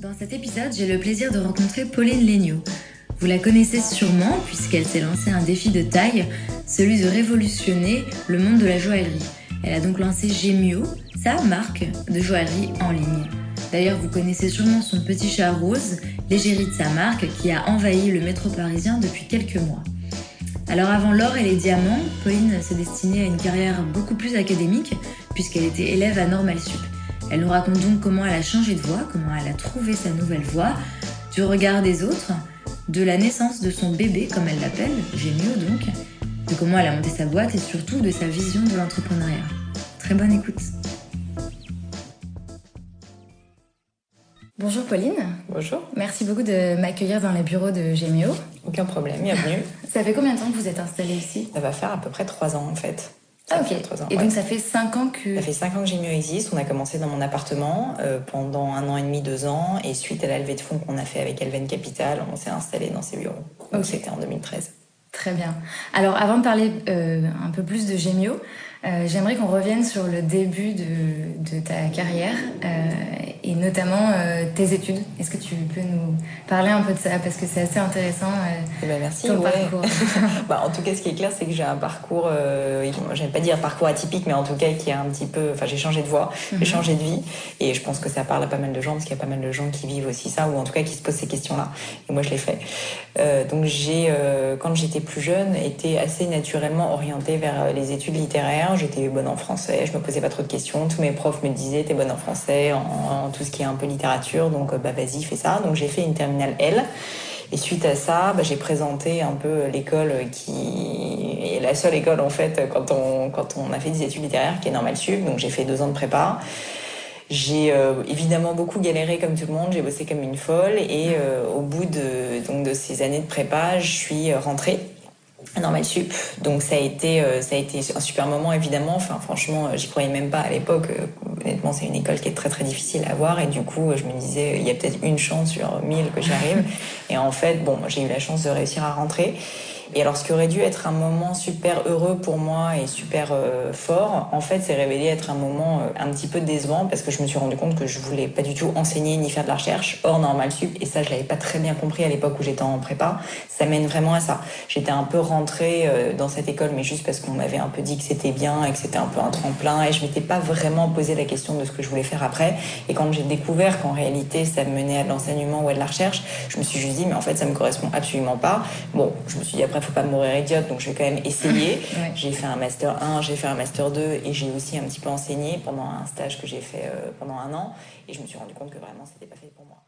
Dans cet épisode, j'ai le plaisir de rencontrer Pauline Legnaud. Vous la connaissez sûrement puisqu'elle s'est lancée un défi de taille, celui de révolutionner le monde de la joaillerie. Elle a donc lancé Gemio, sa marque de joaillerie en ligne. D'ailleurs, vous connaissez sûrement son petit chat rose, l'égérie de sa marque, qui a envahi le métro parisien depuis quelques mois. Alors avant l'or et les diamants, Pauline s'est destinée à une carrière beaucoup plus académique puisqu'elle était élève à Normal Sup. Elle nous raconte donc comment elle a changé de voie, comment elle a trouvé sa nouvelle voie, du regard des autres, de la naissance de son bébé, comme elle l'appelle, Gémio donc, de comment elle a monté sa boîte et surtout de sa vision de l'entrepreneuriat. Très bonne écoute. Bonjour Pauline. Bonjour. Merci beaucoup de m'accueillir dans les bureaux de Gémio. Aucun problème, bienvenue. Ça fait combien de temps que vous êtes installée ici? Ça va faire à peu près trois ans en fait. Ah, ok. Et donc ça fait cinq ans que... Ça fait cinq ans que Gémio existe. On a commencé dans mon appartement euh, pendant un an et demi, deux ans. Et suite à la levée de fonds qu'on a fait avec Elven Capital, on s'est installé dans ces bureaux. Donc c'était en 2013. Très bien. Alors avant de parler euh, un peu plus de Gémio, euh, j'aimerais qu'on revienne sur le début de, de ta carrière notamment euh, tes études. Est-ce que tu peux nous parler un peu de ça? Parce que c'est assez intéressant euh, Eh ben, merci. ton ouais. parcours. bah, en tout cas, ce qui est clair, c'est que j'ai un parcours, euh, j'aime pas dire parcours atypique, mais en tout cas qui est un petit peu. Enfin, j'ai changé de voie, Mhm. j'ai changé de vie, et je pense que ça parle à pas mal de gens parce qu'il y a pas mal de gens qui vivent aussi ça, ou en tout cas qui se posent ces questions-là. Et moi, je l'ai fait. Euh, donc, j'ai, quand j'étais plus jeune, été assez naturellement orientée vers les études littéraires. J'étais bonne en français, je me posais pas trop de questions. Tous mes profs me disaient t'es bonne en français, en, en tout ce qui est un peu littérature, donc euh, bah vas-y, fais ça. Donc, j'ai fait une terminale L. Et suite à ça, bah, j'ai présenté un peu l'école qui est la seule école en fait quand on quand on a fait des études littéraires qui est Normal Sup. Donc j'ai fait deux ans de prépa. J'ai euh, évidemment beaucoup galéré comme tout le monde. J'ai bossé comme une folle et euh, au bout de donc de ces années de prépa, je suis rentrée Normal Sup. Donc ça a été euh, ça a été un super moment évidemment. Enfin franchement, j'y croyais même pas à l'époque. Euh, Honnêtement, c'est une école qui est très très difficile à avoir et du coup, je me disais il y a peut-être une chance sur mille que j'y arrive. et en fait, bon, j'ai eu la chance de réussir à rentrer. Et alors, ce qui aurait dû être un moment super heureux pour moi et super euh, fort, en fait, s'est révélé être un moment euh, un petit peu décevant parce que je me suis rendu compte que je voulais pas du tout enseigner ni faire de la recherche hors normal sup. Et ça, je l'avais pas très bien compris à l'époque où j'étais en prépa. Ça mène vraiment à ça. J'étais un peu rentrée euh, dans cette école, mais juste parce qu'on m'avait un peu dit que c'était bien et que c'était un peu un tremplin. Et je m'étais pas vraiment posé la question de ce que je voulais faire après. Et quand j'ai découvert qu'en réalité, ça me menait à de l'enseignement ou à de la recherche, je me suis juste dit, mais en fait, ça me correspond absolument pas. Bon, je me suis dit, après, faut pas mourir idiote, donc je vais quand même essayer. Ouais. J'ai fait un master 1, j'ai fait un master 2 et j'ai aussi un petit peu enseigné pendant un stage que j'ai fait euh, pendant un an. Et je me suis rendu compte que vraiment, c'était pas fait pour moi.